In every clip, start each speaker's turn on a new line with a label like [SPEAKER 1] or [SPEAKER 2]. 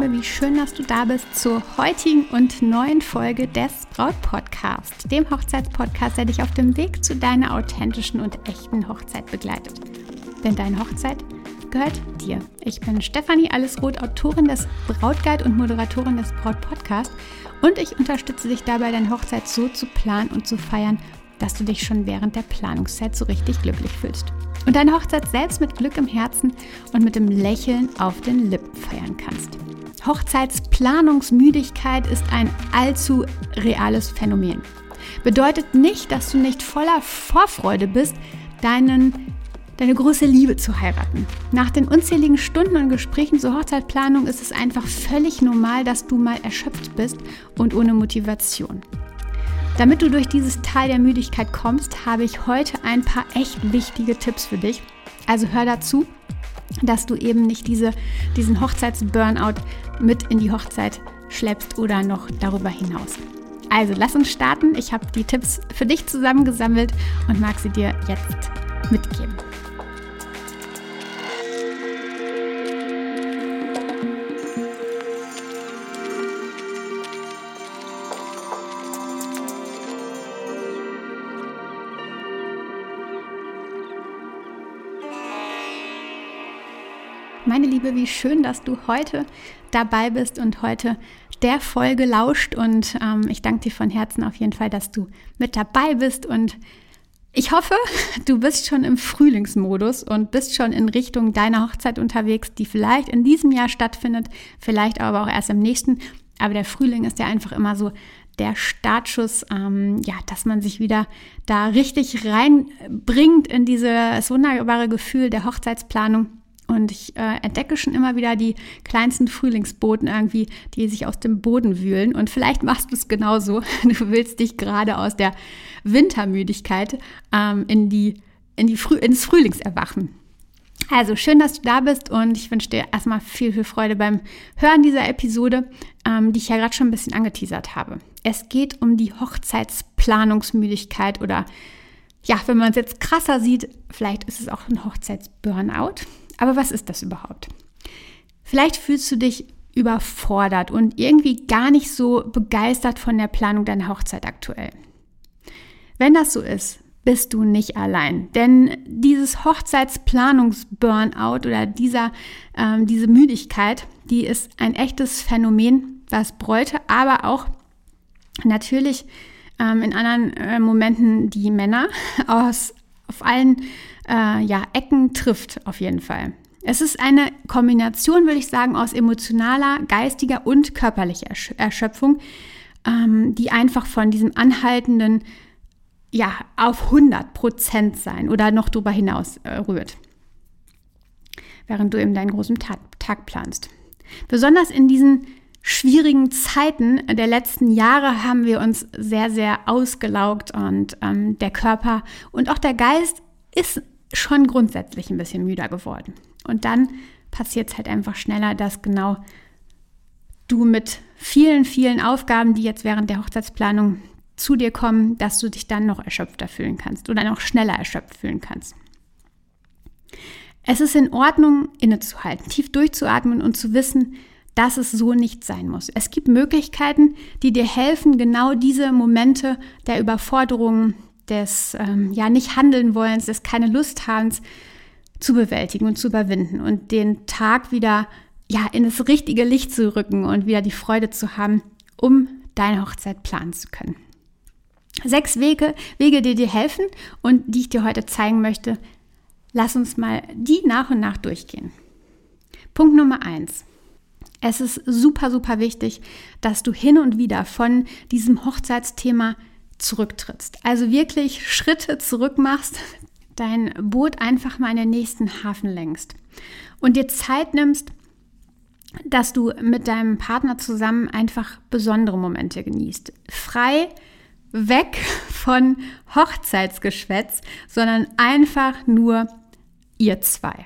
[SPEAKER 1] Liebe, wie schön, dass du da bist zur heutigen und neuen Folge des Braut Podcast, dem Hochzeitspodcast, der dich auf dem Weg zu deiner authentischen und echten Hochzeit begleitet. Denn deine Hochzeit gehört dir. Ich bin Stefanie Allesroth, Autorin des Brautguide und Moderatorin des Braut Podcast und ich unterstütze dich dabei, deine Hochzeit so zu planen und zu feiern, dass du dich schon während der Planungszeit so richtig glücklich fühlst. Und deine Hochzeit selbst mit Glück im Herzen und mit dem Lächeln auf den Lippen feiern kannst. Hochzeitsplanungsmüdigkeit ist ein allzu reales Phänomen. Bedeutet nicht, dass du nicht voller Vorfreude bist, deinen, deine große Liebe zu heiraten. Nach den unzähligen Stunden und Gesprächen zur Hochzeitplanung ist es einfach völlig normal, dass du mal erschöpft bist und ohne Motivation. Damit du durch dieses Teil der Müdigkeit kommst, habe ich heute ein paar echt wichtige Tipps für dich. Also hör dazu, dass du eben nicht diese, diesen Hochzeitsburnout mit in die Hochzeit schleppst oder noch darüber hinaus. Also lass uns starten. Ich habe die Tipps für dich zusammengesammelt und mag sie dir jetzt mitgeben. Liebe, wie schön, dass du heute dabei bist und heute der Folge lauscht. Und ähm, ich danke dir von Herzen auf jeden Fall, dass du mit dabei bist. Und ich hoffe, du bist schon im Frühlingsmodus und bist schon in Richtung deiner Hochzeit unterwegs, die vielleicht in diesem Jahr stattfindet, vielleicht aber auch erst im nächsten. Aber der Frühling ist ja einfach immer so der Startschuss, ähm, ja, dass man sich wieder da richtig reinbringt in dieses wunderbare Gefühl der Hochzeitsplanung. Und ich äh, entdecke schon immer wieder die kleinsten Frühlingsboten irgendwie, die sich aus dem Boden wühlen. Und vielleicht machst du es genauso. Du willst dich gerade aus der Wintermüdigkeit ähm, in die, in die Früh ins Frühlingserwachen. Also schön, dass du da bist und ich wünsche dir erstmal viel, viel Freude beim Hören dieser Episode, ähm, die ich ja gerade schon ein bisschen angeteasert habe. Es geht um die Hochzeitsplanungsmüdigkeit oder ja, wenn man es jetzt krasser sieht, vielleicht ist es auch ein Hochzeitsburnout. Aber was ist das überhaupt? Vielleicht fühlst du dich überfordert und irgendwie gar nicht so begeistert von der Planung deiner Hochzeit aktuell. Wenn das so ist, bist du nicht allein. Denn dieses Hochzeitsplanungs-Burnout oder dieser, ähm, diese Müdigkeit, die ist ein echtes Phänomen, was Bräute, aber auch natürlich ähm, in anderen äh, Momenten die Männer aus auf allen äh, ja, Ecken trifft, auf jeden Fall. Es ist eine Kombination, würde ich sagen, aus emotionaler, geistiger und körperlicher Erschöpfung, ähm, die einfach von diesem anhaltenden, ja, auf 100 Prozent sein oder noch darüber hinaus äh, rührt, während du eben deinen großen Tag, Tag planst. Besonders in diesen schwierigen Zeiten der letzten Jahre haben wir uns sehr, sehr ausgelaugt und ähm, der Körper und auch der Geist ist schon grundsätzlich ein bisschen müder geworden. Und dann passiert es halt einfach schneller, dass genau du mit vielen, vielen Aufgaben, die jetzt während der Hochzeitsplanung zu dir kommen, dass du dich dann noch erschöpfter fühlen kannst oder noch schneller erschöpft fühlen kannst. Es ist in Ordnung, innezuhalten, tief durchzuatmen und zu wissen, dass es so nicht sein muss. Es gibt Möglichkeiten, die dir helfen, genau diese Momente der Überforderung, des ähm, ja nicht handeln wollens, des keine Lust habens zu bewältigen und zu überwinden und den Tag wieder ja in das richtige Licht zu rücken und wieder die Freude zu haben, um deine Hochzeit planen zu können. Sechs Wege, Wege, die dir helfen und die ich dir heute zeigen möchte. Lass uns mal die nach und nach durchgehen. Punkt Nummer eins. Es ist super, super wichtig, dass du hin und wieder von diesem Hochzeitsthema zurücktrittst. Also wirklich Schritte zurück machst, dein Boot einfach mal in den nächsten Hafen lenkst und dir Zeit nimmst, dass du mit deinem Partner zusammen einfach besondere Momente genießt. Frei weg von Hochzeitsgeschwätz, sondern einfach nur ihr zwei.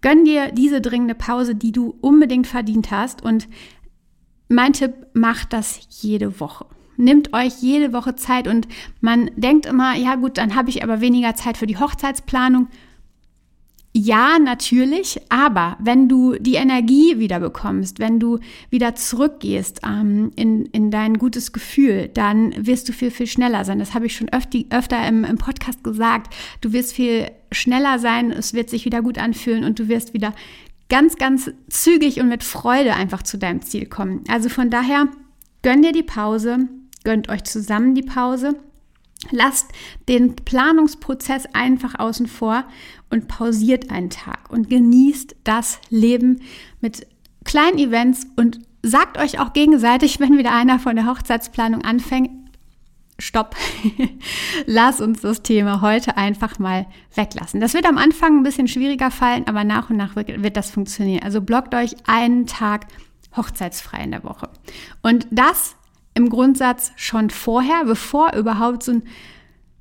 [SPEAKER 1] Gönn dir diese dringende Pause, die du unbedingt verdient hast und mein Tipp, mach das jede Woche. Nimmt euch jede Woche Zeit und man denkt immer, ja gut, dann habe ich aber weniger Zeit für die Hochzeitsplanung. Ja, natürlich, aber wenn du die Energie wieder bekommst, wenn du wieder zurückgehst ähm, in, in dein gutes Gefühl, dann wirst du viel, viel schneller sein. Das habe ich schon öfter, öfter im, im Podcast gesagt. Du wirst viel schneller sein, es wird sich wieder gut anfühlen und du wirst wieder ganz, ganz zügig und mit Freude einfach zu deinem Ziel kommen. Also von daher, gönn dir die Pause, gönnt euch zusammen die Pause Lasst den Planungsprozess einfach außen vor und pausiert einen Tag und genießt das Leben mit kleinen Events und sagt euch auch gegenseitig, wenn wieder einer von der Hochzeitsplanung anfängt, stopp, lass uns das Thema heute einfach mal weglassen. Das wird am Anfang ein bisschen schwieriger fallen, aber nach und nach wird, das funktionieren. Also blockt euch einen Tag hochzeitsfrei in der Woche. Und das im Grundsatz schon vorher, bevor überhaupt so ein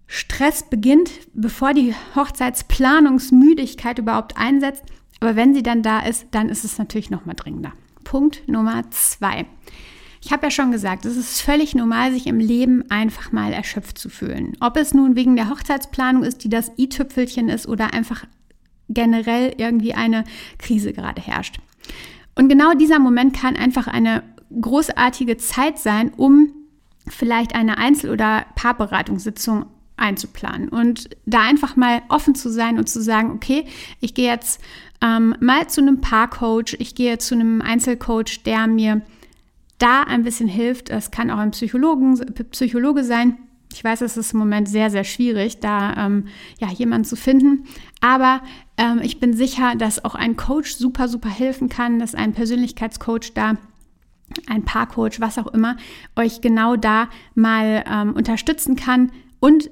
[SPEAKER 1] Stress beginnt, bevor die Hochzeitsplanungsmüdigkeit überhaupt einsetzt. Aber wenn sie dann da ist, dann ist es natürlich noch mal dringender. Punkt Nummer zwei. Ich habe ja schon gesagt, es ist völlig normal, sich im Leben einfach mal erschöpft zu fühlen. Ob es nun wegen der Hochzeitsplanung ist, die das i-Tüpfelchen ist, oder einfach generell irgendwie eine Krise gerade herrscht. Und genau dieser Moment kann einfach eine großartige Zeit sein, um vielleicht eine Einzel- oder Paarberatungssitzung einzuplanen und da einfach mal offen zu sein und zu sagen, okay, ich gehe jetzt ähm, mal zu einem Paarcoach, ich gehe zu einem Einzelcoach, der mir da ein bisschen hilft. Es kann auch ein Psychologen, Psychologe sein. Ich weiß, es ist im Moment sehr, sehr schwierig, da ähm, ja, jemanden zu finden. Aber ähm, ich bin sicher, dass auch ein Coach super, super helfen kann, dass ein Persönlichkeitscoach da ein Paarcoach, was auch immer, euch genau da mal ähm, unterstützen kann und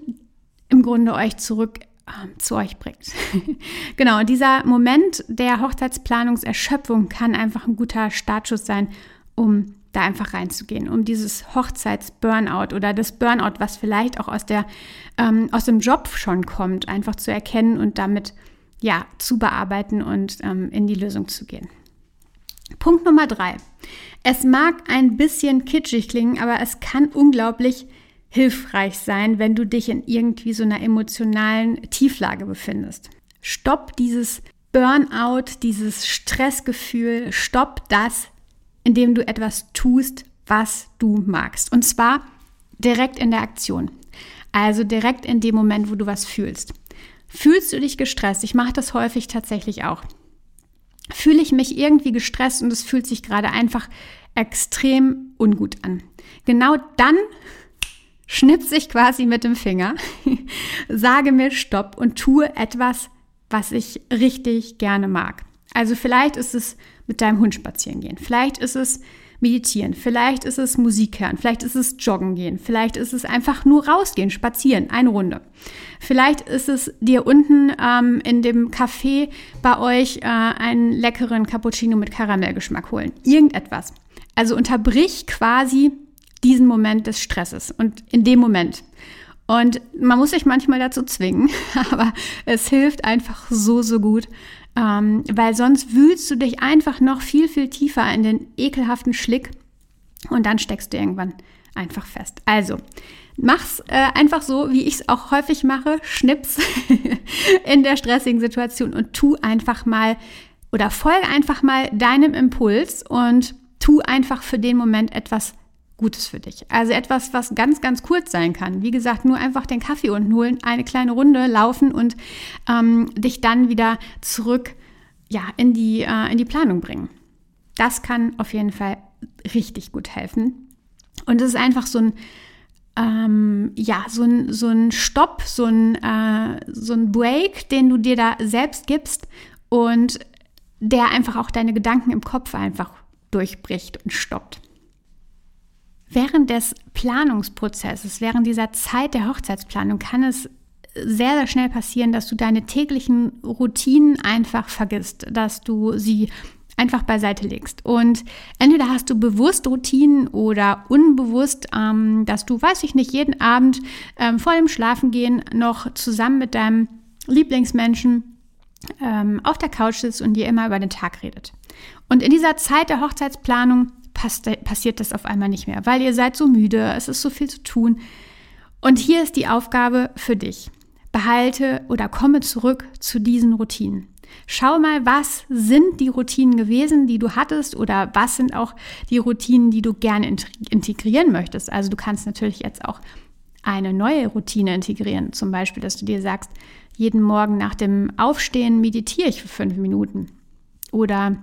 [SPEAKER 1] im Grunde euch zurück ähm, zu euch bringt. genau, dieser Moment der Hochzeitsplanungserschöpfung kann einfach ein guter Startschuss sein, um da einfach reinzugehen, um dieses Hochzeitsburnout oder das Burnout, was vielleicht auch aus, der, ähm, aus dem Job schon kommt, einfach zu erkennen und damit ja zu bearbeiten und ähm, in die Lösung zu gehen. Punkt Nummer drei. Es mag ein bisschen kitschig klingen, aber es kann unglaublich hilfreich sein, wenn du dich in irgendwie so einer emotionalen Tieflage befindest. Stopp dieses Burnout, dieses Stressgefühl, stopp das, indem du etwas tust, was du magst. Und zwar direkt in der Aktion. Also direkt in dem Moment, wo du was fühlst. Fühlst du dich gestresst? Ich mache das häufig tatsächlich auch fühle ich mich irgendwie gestresst und es fühlt sich gerade einfach extrem ungut an. Genau dann schnipse ich quasi mit dem Finger, sage mir Stopp und tue etwas, was ich richtig gerne mag. Also vielleicht ist es mit deinem Hund spazieren gehen, vielleicht ist es meditieren, vielleicht ist es Musik hören, vielleicht ist es joggen gehen, vielleicht ist es einfach nur rausgehen, spazieren, eine Runde. Vielleicht ist es dir unten ähm, in dem Café bei euch äh, einen leckeren Cappuccino mit Karamellgeschmack holen. Irgendetwas. Also unterbrich quasi diesen Moment des Stresses und in dem Moment. Und man muss sich manchmal dazu zwingen, aber es hilft einfach so, so gut, ähm, weil sonst wühlst du dich einfach noch viel, viel tiefer in den ekelhaften Schlick und dann steckst du irgendwann einfach fest. Also, mach's äh, einfach so, wie ich es auch häufig mache, schnips in der stressigen Situation und tu einfach mal oder folge einfach mal deinem Impuls und tu einfach für den Moment etwas Gutes für dich. Also etwas, was ganz, ganz kurz sein kann. Wie gesagt, nur einfach den Kaffee unten holen, eine kleine Runde laufen und ähm, dich dann wieder zurück ja, in, die, äh, in die Planung bringen. Das kann auf jeden Fall richtig gut helfen. Und es ist einfach so ein, ähm, ja, so ein, so ein Stopp, so ein, äh, so ein Break, den du dir da selbst gibst und der einfach auch deine Gedanken im Kopf einfach durchbricht und stoppt. Während des Planungsprozesses, während dieser Zeit der Hochzeitsplanung kann es sehr, sehr schnell passieren, dass du deine täglichen Routinen einfach vergisst, dass du sie einfach beiseite legst. Und entweder hast du bewusst Routinen oder unbewusst, ähm, dass du, weiß ich nicht, jeden Abend ähm, vor dem Schlafengehen noch zusammen mit deinem Lieblingsmenschen ähm, auf der Couch sitzt und dir immer über den Tag redet. Und in dieser Zeit der Hochzeitsplanung passiert das auf einmal nicht mehr, weil ihr seid so müde, es ist so viel zu tun. Und hier ist die Aufgabe für dich. Behalte oder komme zurück zu diesen Routinen. Schau mal, was sind die Routinen gewesen, die du hattest oder was sind auch die Routinen, die du gerne integrieren möchtest. Also du kannst natürlich jetzt auch eine neue Routine integrieren. Zum Beispiel, dass du dir sagst, jeden Morgen nach dem Aufstehen meditiere ich für fünf Minuten. Oder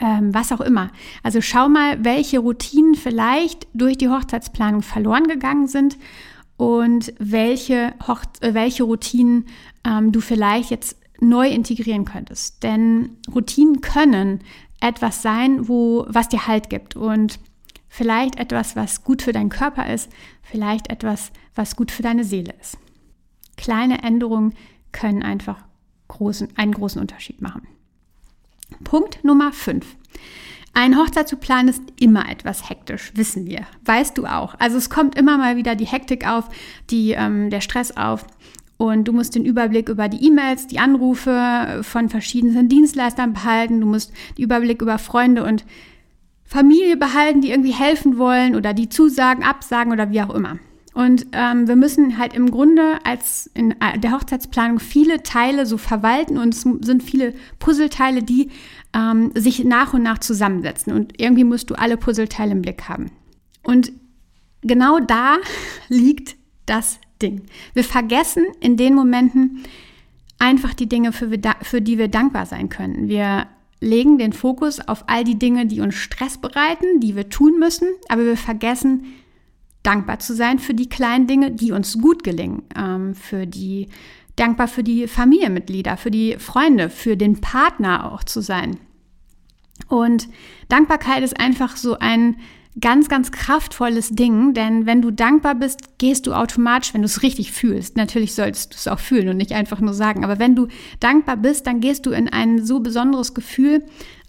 [SPEAKER 1] ähm, was auch immer. Also schau mal, welche Routinen vielleicht durch die Hochzeitsplanung verloren gegangen sind und welche, Hoch äh, welche Routinen ähm, du vielleicht jetzt neu integrieren könntest. Denn Routinen können etwas sein, wo, was dir Halt gibt und vielleicht etwas, was gut für deinen Körper ist, vielleicht etwas, was gut für deine Seele ist. Kleine Änderungen können einfach großen, einen großen Unterschied machen. Punkt Nummer 5. Ein Hochzeit zu planen ist immer etwas hektisch, wissen wir. Weißt du auch. Also es kommt immer mal wieder die Hektik auf, die, ähm, der Stress auf. Und du musst den Überblick über die E-Mails, die Anrufe von verschiedenen Dienstleistern behalten. Du musst den Überblick über Freunde und Familie behalten, die irgendwie helfen wollen oder die zusagen, absagen oder wie auch immer. Und ähm, wir müssen halt im Grunde als in äh, der Hochzeitsplanung viele Teile so verwalten und es sind viele Puzzleteile, die ähm, sich nach und nach zusammensetzen. Und irgendwie musst du alle Puzzleteile im Blick haben. Und genau da liegt das Ding. Wir vergessen in den Momenten einfach die Dinge, für, für die wir dankbar sein können. Wir legen den Fokus auf all die Dinge, die uns Stress bereiten, die wir tun müssen, aber wir vergessen, dankbar zu sein für die kleinen Dinge, die uns gut gelingen, ähm, für die dankbar für die Familienmitglieder, für die Freunde, für den Partner auch zu sein. Und Dankbarkeit ist einfach so ein ganz, ganz kraftvolles Ding, denn wenn du dankbar bist, gehst du automatisch, wenn du es richtig fühlst, natürlich solltest du es auch fühlen und nicht einfach nur sagen, aber wenn du dankbar bist, dann gehst du in ein so besonderes Gefühl,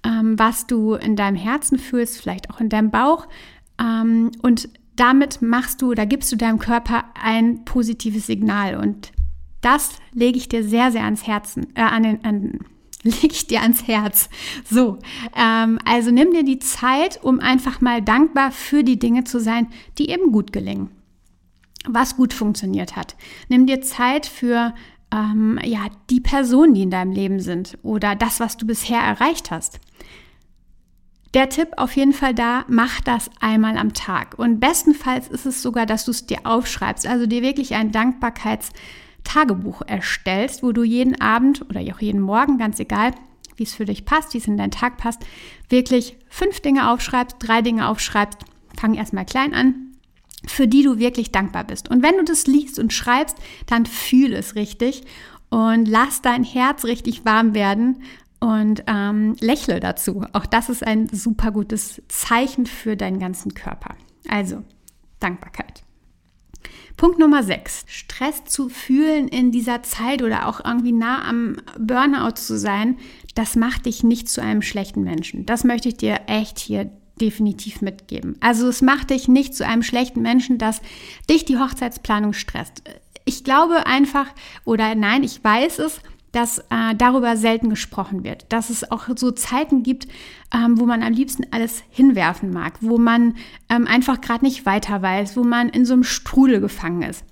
[SPEAKER 1] ähm, was du in deinem Herzen fühlst, vielleicht auch in deinem Bauch ähm, und damit machst du oder gibst du deinem Körper ein positives Signal und das lege ich dir sehr, sehr ans Herzen, äh, an den, an, lege ich dir ans Herz. So, ähm, also nimm dir die Zeit, um einfach mal dankbar für die Dinge zu sein, die eben gut gelingen, was gut funktioniert hat. Nimm dir Zeit für ähm, ja die Personen, die in deinem Leben sind oder das, was du bisher erreicht hast. Der Tipp auf jeden Fall da, mach das einmal am Tag. Und bestenfalls ist es sogar, dass du es dir aufschreibst, also dir wirklich ein Dankbarkeitstagebuch erstellst, wo du jeden Abend oder auch jeden Morgen, ganz egal, wie es für dich passt, wie es in deinen Tag passt, wirklich fünf Dinge aufschreibst, drei Dinge aufschreibst. Fang erstmal klein an, für die du wirklich dankbar bist. Und wenn du das liest und schreibst, dann fühl es richtig und lass dein Herz richtig warm werden und ähm, lächle dazu. Auch das ist ein super gutes Zeichen für deinen ganzen Körper. Also Dankbarkeit. Punkt Nummer 6. Stress zu fühlen in dieser Zeit oder auch irgendwie nah am Burnout zu sein, das macht dich nicht zu einem schlechten Menschen. Das möchte ich dir echt hier definitiv mitgeben. Also es macht dich nicht zu einem schlechten Menschen, dass dich die Hochzeitsplanung stresst. Ich glaube einfach, oder nein, ich weiß es, dass äh, darüber selten gesprochen wird, dass es auch so Zeiten gibt, ähm, wo man am liebsten alles hinwerfen mag, wo man ähm, einfach gerade nicht weiter weiß, wo man in so einem Strudel gefangen ist.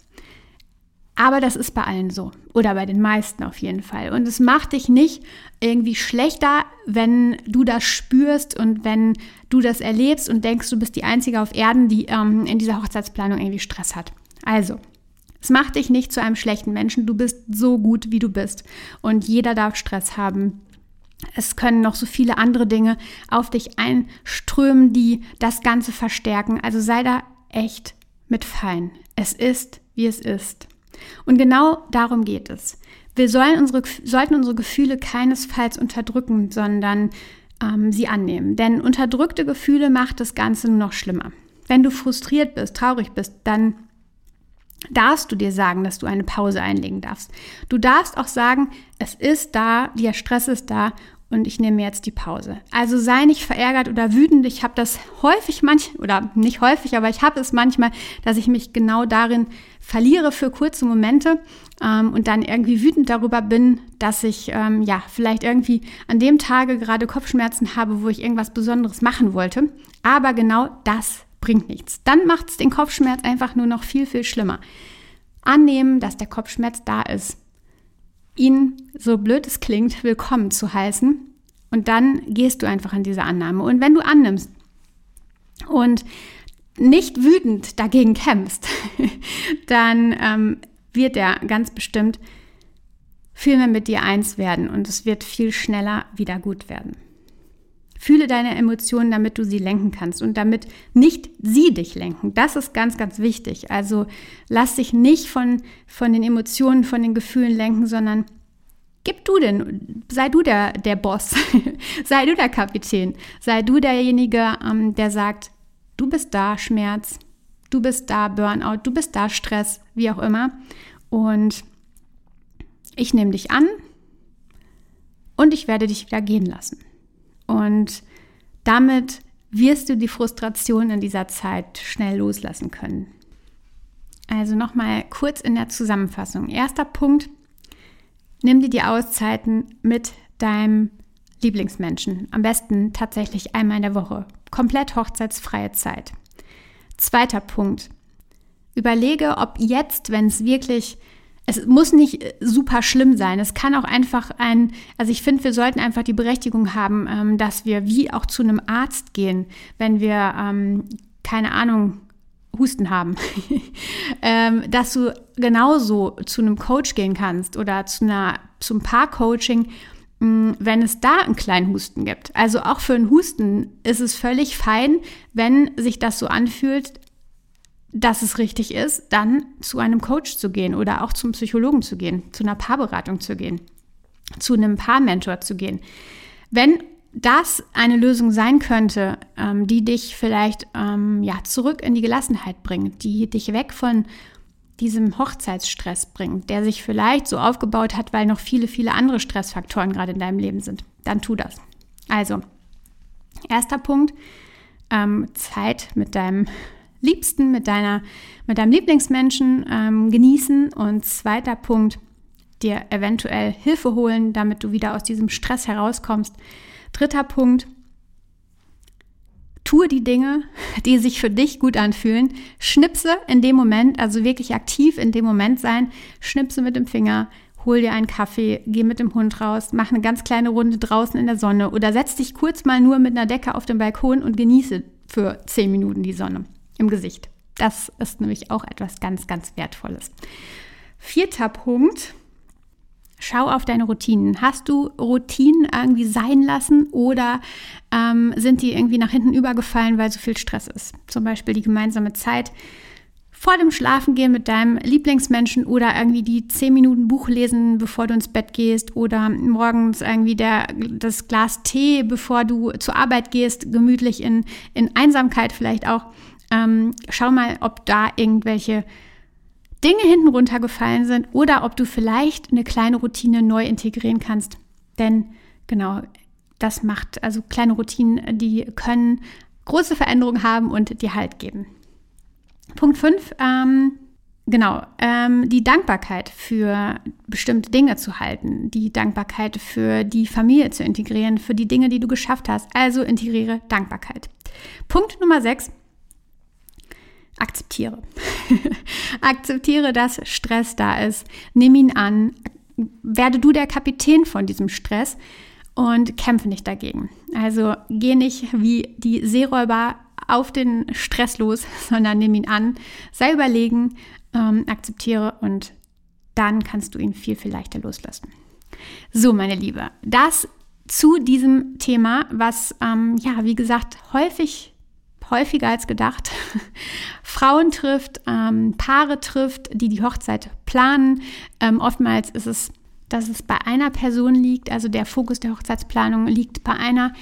[SPEAKER 1] Aber das ist bei allen so oder bei den meisten auf jeden Fall. Und es macht dich nicht irgendwie schlechter, wenn du das spürst und wenn du das erlebst und denkst, du bist die Einzige auf Erden, die ähm, in dieser Hochzeitsplanung irgendwie Stress hat. Also, es macht dich nicht zu einem schlechten Menschen. Du bist so gut, wie du bist. Und jeder darf Stress haben. Es können noch so viele andere Dinge auf dich einströmen, die das Ganze verstärken. Also sei da echt mit fein. Es ist, wie es ist. Und genau darum geht es. Wir sollen unsere, sollten unsere Gefühle keinesfalls unterdrücken, sondern ähm, sie annehmen. Denn unterdrückte Gefühle macht das Ganze nur noch schlimmer. Wenn du frustriert bist, traurig bist, dann darfst du dir sagen, dass du eine Pause einlegen darfst. Du darfst auch sagen, es ist da, der Stress ist da und ich nehme jetzt die Pause. Also sei nicht verärgert oder wütend. Ich habe das häufig manchmal, oder nicht häufig, aber ich habe es manchmal, dass ich mich genau darin verliere für kurze Momente ähm, und dann irgendwie wütend darüber bin, dass ich ähm, ja vielleicht irgendwie an dem Tage gerade Kopfschmerzen habe, wo ich irgendwas Besonderes machen wollte. Aber genau das bringt nichts. Dann macht es den Kopfschmerz einfach nur noch viel, viel schlimmer. Annehmen, dass der Kopfschmerz da ist. ihn, so blöd es klingt, willkommen zu heißen. Und dann gehst du einfach in diese Annahme. Und wenn du annimmst und nicht wütend dagegen kämpfst, dann ähm, wird er ganz bestimmt viel mehr mit dir eins werden und es wird viel schneller wieder gut werden. Fühle deine Emotionen, damit du sie lenken kannst und damit nicht sie dich lenken. Das ist ganz, ganz wichtig. Also lass dich nicht von, von den Emotionen, von den Gefühlen lenken, sondern gib du denn, sei du der, der Boss, sei du der Kapitän, sei du derjenige, ähm, der sagt, du bist da Schmerz, du bist da Burnout, du bist da Stress, wie auch immer. Und ich nehme dich an und ich werde dich wieder gehen lassen. Und damit wirst du die Frustration in dieser Zeit schnell loslassen können. Also nochmal kurz in der Zusammenfassung. Erster Punkt, nimm dir die Auszeiten mit deinem Lieblingsmenschen. Am besten tatsächlich einmal in der Woche. Komplett hochzeitsfreie Zeit. Zweiter Punkt, überlege, ob jetzt, wenn es wirklich es muss nicht äh, super schlimm sein. Es kann auch einfach ein, also ich finde, wir sollten einfach die Berechtigung haben, ähm, dass wir wie auch zu einem Arzt gehen, wenn wir, ähm, keine Ahnung, Husten haben. ähm, dass du genauso zu einem Coach gehen kannst oder zu einer, zum Paar-Coaching, mm, wenn es da einen kleinen Husten gibt. Also auch für einen Husten ist es völlig fein, wenn sich das so anfühlt, dass es richtig ist, dann zu einem Coach zu gehen oder auch zum Psychologen zu gehen, zu einer Paarberatung zu gehen, zu einem Paarmentor zu gehen. Wenn das eine Lösung sein könnte, ähm, die dich vielleicht ähm, ja, zurück in die Gelassenheit bringt, die dich weg von diesem Hochzeitsstress bringt, der sich vielleicht so aufgebaut hat, weil noch viele, viele andere Stressfaktoren gerade in deinem Leben sind, dann tu das. Also, erster Punkt, ähm, Zeit mit deinem Liebsten, mit, deiner, mit deinem Lieblingsmenschen ähm, genießen. Und zweiter Punkt, dir eventuell Hilfe holen, damit du wieder aus diesem Stress herauskommst. Dritter Punkt, tue die Dinge, die sich für dich gut anfühlen. Schnipse in dem Moment, also wirklich aktiv in dem Moment sein. Schnipse mit dem Finger, hol dir einen Kaffee, geh mit dem Hund raus, mach eine ganz kleine Runde draußen in der Sonne oder setz dich kurz mal nur mit einer Decke auf den Balkon und genieße für zehn Minuten die Sonne im Gesicht. Das ist nämlich auch etwas ganz, ganz Wertvolles. Vierter Punkt. Schau auf deine Routinen. Hast du Routinen irgendwie sein lassen oder ähm, sind die irgendwie nach hinten übergefallen, weil so viel Stress ist? Zum Beispiel die gemeinsame Zeit vor dem Schlafengehen mit deinem Lieblingsmenschen oder irgendwie die zehn Minuten Buch lesen, bevor du ins Bett gehst oder morgens irgendwie der, das Glas Tee, bevor du zur Arbeit gehst, gemütlich in, in Einsamkeit vielleicht auch. Ähm, schau mal, ob da irgendwelche Dinge hinten runtergefallen sind oder ob du vielleicht eine kleine Routine neu integrieren kannst. Denn genau, das macht, also kleine Routinen, die können große Veränderungen haben und dir Halt geben. Punkt 5, ähm, genau, ähm, die Dankbarkeit für bestimmte Dinge zu halten, die Dankbarkeit für die Familie zu integrieren, für die Dinge, die du geschafft hast. Also integriere Dankbarkeit. Punkt Nummer 6, akzeptiere. akzeptiere, dass Stress da ist. Nimm ihn an. Werde du der Kapitän von diesem Stress und kämpfe nicht dagegen. Also geh nicht wie die Seeräuber auf den Stress los, sondern nimm ihn an, sei überlegen, ähm, akzeptiere und dann kannst du ihn viel, viel leichter loslassen. So, meine Liebe, das zu diesem Thema, was, ähm, ja, wie gesagt, häufig häufiger als gedacht, Frauen trifft, ähm, Paare trifft, die die Hochzeit planen. Ähm, oftmals ist es, dass es bei einer Person liegt, also der Fokus der Hochzeitsplanung liegt bei einer,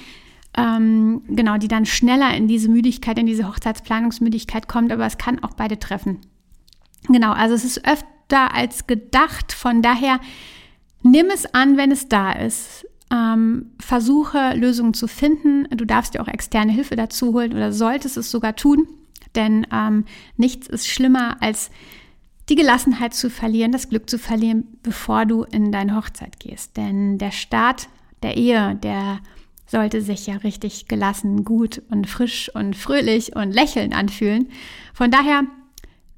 [SPEAKER 1] ähm, genau, die dann schneller in diese Müdigkeit, in diese Hochzeitsplanungsmüdigkeit kommt, aber es kann auch beide treffen. Genau, also es ist öfter als gedacht, von daher nimm es an, wenn es da ist. Ähm, versuche Lösungen zu finden. Du darfst dir auch externe Hilfe dazu holen oder solltest es sogar tun, denn ähm, nichts ist schlimmer als die Gelassenheit zu verlieren, das Glück zu verlieren, bevor du in deine Hochzeit gehst. Denn der Start der Ehe, der sollte sich ja richtig gelassen, gut und frisch und fröhlich und lächelnd anfühlen. Von daher,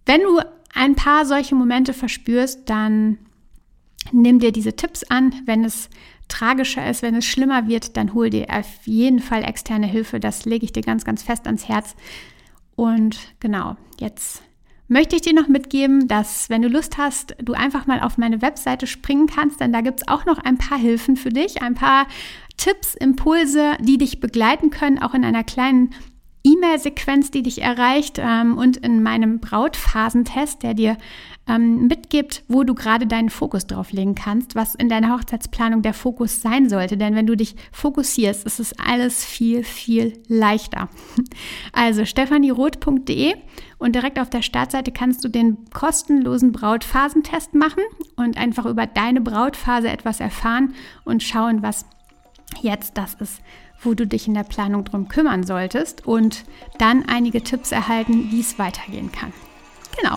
[SPEAKER 1] wenn du ein paar solche Momente verspürst, dann nimm dir diese Tipps an. Wenn es tragischer ist, wenn es schlimmer wird, dann hol dir auf jeden Fall externe Hilfe. Das lege ich dir ganz, ganz fest ans Herz. Und genau, jetzt möchte ich dir noch mitgeben, dass wenn du Lust hast, du einfach mal auf meine Webseite springen kannst, denn da gibt es auch noch ein paar Hilfen für dich, ein paar Tipps, Impulse, die dich begleiten können, auch in einer kleinen E-Mail-Sequenz, die dich erreicht ähm, und in meinem Brautphasentest, der dir ähm, mitgibt, wo du gerade deinen Fokus drauf legen kannst, was in deiner Hochzeitsplanung der Fokus sein sollte. Denn wenn du dich fokussierst, ist es alles viel, viel leichter. Also stephanieroth.de und direkt auf der Startseite kannst du den kostenlosen Brautphasentest machen und einfach über deine Brautphase etwas erfahren und schauen, was jetzt das ist, wo du dich in der Planung drum kümmern solltest und dann einige Tipps erhalten, wie es weitergehen kann. Genau.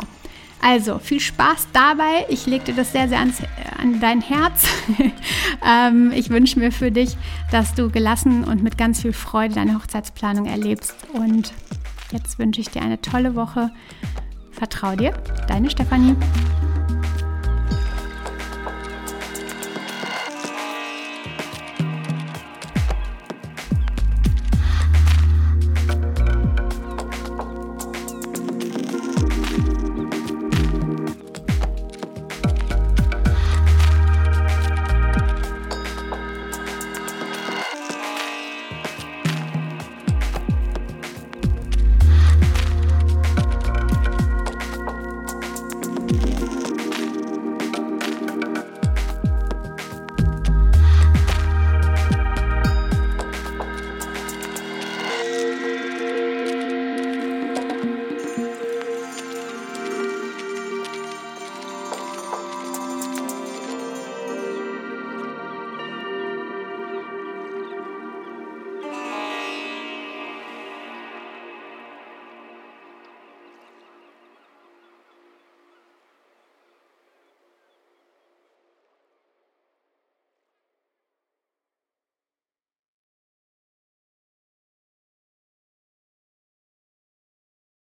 [SPEAKER 1] Also viel Spaß dabei. Ich lege dir das sehr, sehr ans, an dein Herz. ähm, ich wünsche mir für dich, dass du gelassen und mit ganz viel Freude deine Hochzeitsplanung erlebst. Und jetzt wünsche ich dir eine tolle Woche. Vertrau dir, deine Stefanie.